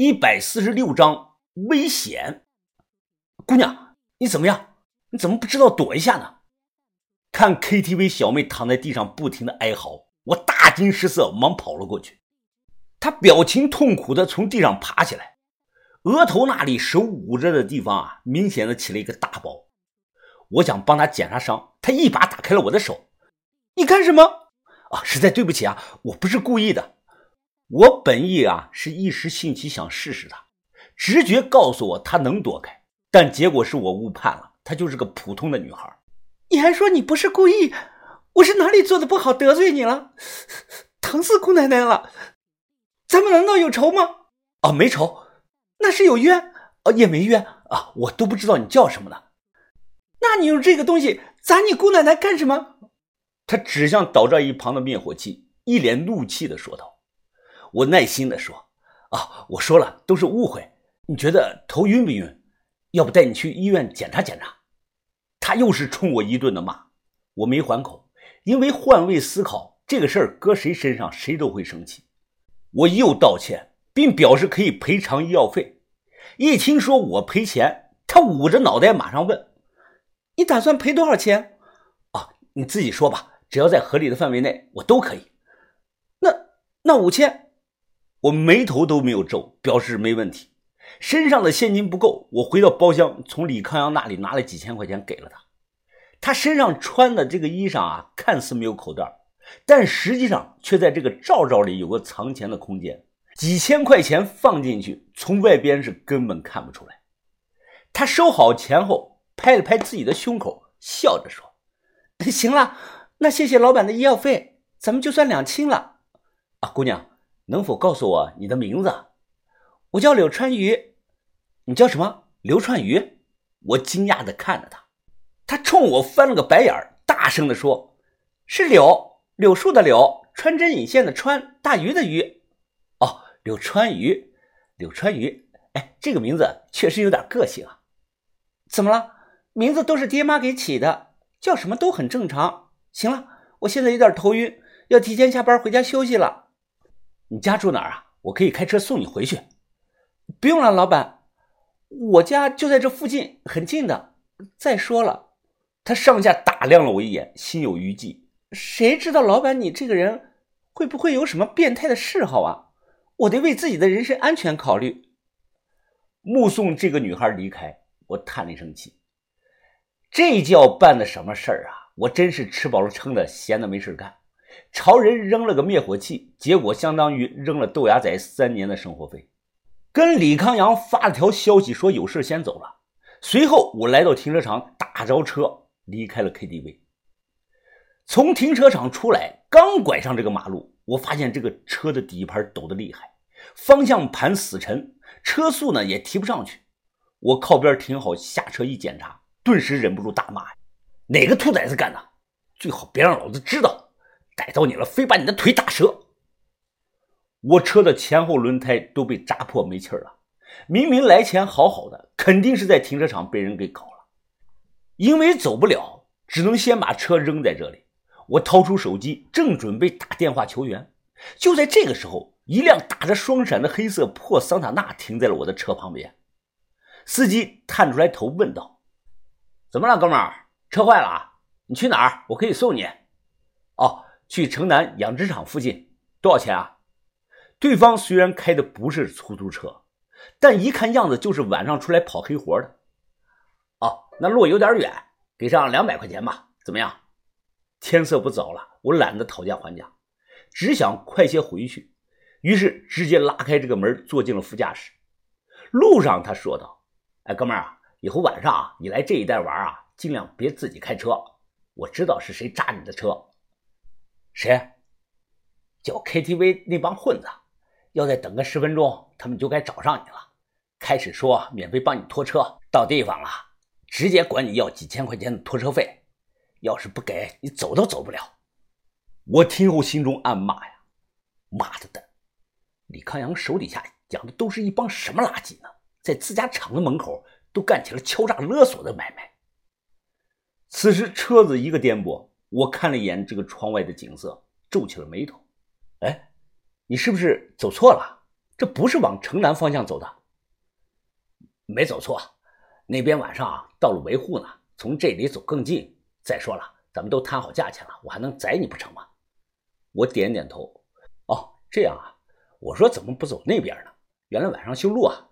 一百四十六章危险。姑娘，你怎么样？你怎么不知道躲一下呢？看 KTV 小妹躺在地上不停的哀嚎，我大惊失色，忙跑了过去。她表情痛苦的从地上爬起来，额头那里手捂着的地方啊，明显的起了一个大包。我想帮她检查伤，她一把打开了我的手。你干什么？啊，实在对不起啊，我不是故意的。我本意啊是一时兴起想试试她，直觉告诉我她能躲开，但结果是我误判了，她就是个普通的女孩。你还说你不是故意？我是哪里做的不好得罪你了？疼死姑奶奶了！咱们难道有仇吗？哦，没仇，那是有冤？哦，也没冤啊，我都不知道你叫什么呢。那你用这个东西砸你姑奶奶干什么？他指向倒在一旁的灭火器，一脸怒气的说道。我耐心的说：“啊，我说了，都是误会。你觉得头晕不晕？要不带你去医院检查检查？”他又是冲我一顿的骂，我没还口，因为换位思考，这个事儿搁谁身上谁都会生气。我又道歉，并表示可以赔偿医药费。一听说我赔钱，他捂着脑袋马上问：“你打算赔多少钱？”啊，你自己说吧，只要在合理的范围内，我都可以。那那五千，我眉头都没有皱，表示没问题。身上的现金不够，我回到包厢，从李康阳那里拿了几千块钱给了他。他身上穿的这个衣裳啊，看似没有口袋，但实际上却在这个罩罩里有个藏钱的空间。几千块钱放进去，从外边是根本看不出来。他收好钱后，拍了拍自己的胸口，笑着说：“ 行了，那谢谢老板的医药费，咱们就算两清了。啊，姑娘，能否告诉我你的名字？”我叫柳川鱼，你叫什么？刘川鱼。我惊讶的看着他，他冲我翻了个白眼，大声的说：“是柳，柳树的柳，穿针引线的穿，大鱼的鱼。哦，柳川鱼，柳川鱼。哎，这个名字确实有点个性啊。怎么了？名字都是爹妈给起的，叫什么都很正常。行了，我现在有点头晕，要提前下班回家休息了。你家住哪儿啊？我可以开车送你回去。不用了，老板，我家就在这附近，很近的。再说了，他上下打量了我一眼，心有余悸。谁知道老板你这个人会不会有什么变态的嗜好啊？我得为自己的人身安全考虑。目送这个女孩离开，我叹了一声气。这叫办的什么事儿啊？我真是吃饱了撑的，闲的没事干，朝人扔了个灭火器，结果相当于扔了豆芽仔三年的生活费。跟李康阳发了条消息，说有事先走了。随后我来到停车场，打着车离开了 KTV。从停车场出来，刚拐上这个马路，我发现这个车的底盘抖得厉害，方向盘死沉，车速呢也提不上去。我靠边停好，下车一检查，顿时忍不住大骂：“哪个兔崽子干的？最好别让老子知道！逮到你了，非把你的腿打折！”我车的前后轮胎都被扎破没气儿了，明明来前好好的，肯定是在停车场被人给搞了。因为走不了，只能先把车扔在这里。我掏出手机，正准备打电话求援，就在这个时候，一辆打着双闪的黑色破桑塔纳停在了我的车旁边。司机探出来头问道：“怎么了，哥们儿？车坏了？你去哪儿？我可以送你。哦，去城南养殖场附近，多少钱啊？”对方虽然开的不是出租车，但一看样子就是晚上出来跑黑活的。哦，那路有点远，给上两百块钱吧，怎么样？天色不早了，我懒得讨价还价，只想快些回去，于是直接拉开这个门，坐进了副驾驶。路上他说道：“哎，哥们儿啊，以后晚上啊，你来这一带玩啊，尽量别自己开车。我知道是谁扎你的车，谁？叫 KTV 那帮混子。”要再等个十分钟，他们就该找上你了。开始说免费帮你拖车，到地方了，直接管你要几千块钱的拖车费。要是不给你，走都走不了。我听后心中暗骂呀：“妈的的，李康阳手底下养的都是一帮什么垃圾呢？在自家厂子门口都干起了敲诈勒索的买卖。”此时车子一个颠簸，我看了一眼这个窗外的景色，皱起了眉头。哎。你是不是走错了？这不是往城南方向走的。没走错，那边晚上啊道路维护呢，从这里走更近。再说了，咱们都谈好价钱了，我还能宰你不成吗？我点点头。哦，这样啊。我说怎么不走那边呢？原来晚上修路啊。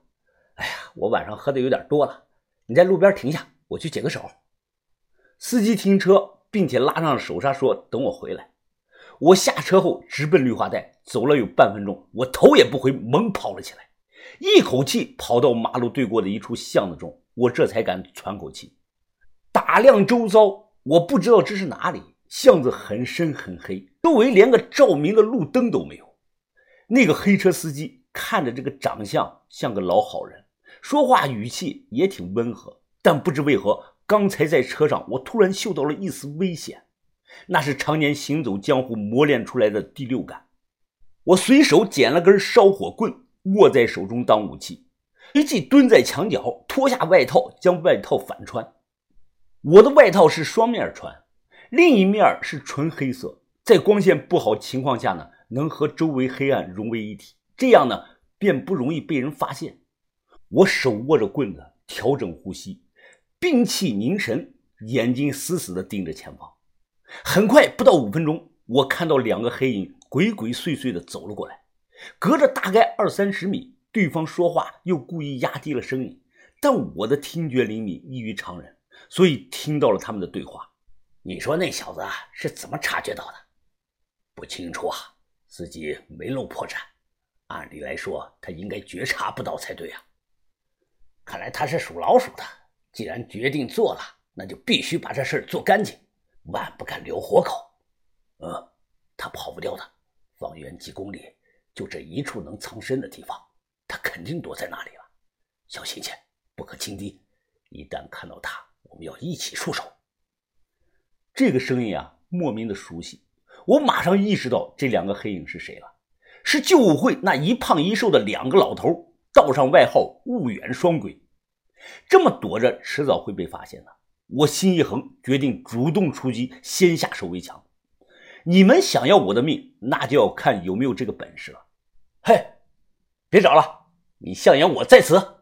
哎呀，我晚上喝的有点多了。你在路边停下，我去解个手。司机停车，并且拉上了手刹，说等我回来。我下车后直奔绿化带，走了有半分钟，我头也不回，猛跑了起来，一口气跑到马路对过的一处巷子中，我这才敢喘口气，打量周遭。我不知道这是哪里，巷子很深很黑，周围连个照明的路灯都没有。那个黑车司机看着这个长相像个老好人，说话语气也挺温和，但不知为何，刚才在车上我突然嗅到了一丝危险。那是常年行走江湖磨练出来的第六感。我随手捡了根烧火棍，握在手中当武器，随即蹲在墙角，脱下外套，将外套反穿。我的外套是双面穿，另一面是纯黑色，在光线不好情况下呢，能和周围黑暗融为一体，这样呢，便不容易被人发现。我手握着棍子，调整呼吸，屏气凝神，眼睛死死地盯着前方。很快，不到五分钟，我看到两个黑影鬼鬼祟祟地走了过来，隔着大概二三十米，对方说话又故意压低了声音，但我的听觉灵敏异于常人，所以听到了他们的对话。你说那小子是怎么察觉到的？不清楚啊，自己没露破绽，按理来说他应该觉察不到才对啊。看来他是属老鼠的，既然决定做了，那就必须把这事儿做干净。万不敢留活口，呃，他跑不掉的。方圆几公里，就这一处能藏身的地方，他肯定躲在那里了。小心些，不可轻敌。一旦看到他，我们要一起出手。这个声音啊，莫名的熟悉。我马上意识到这两个黑影是谁了，是救武会那一胖一瘦的两个老头，道上外号“雾远双鬼”。这么躲着，迟早会被发现的。我心一横，决定主动出击，先下手为强。你们想要我的命，那就要看有没有这个本事了。嘿，别找了，你向阳我在此。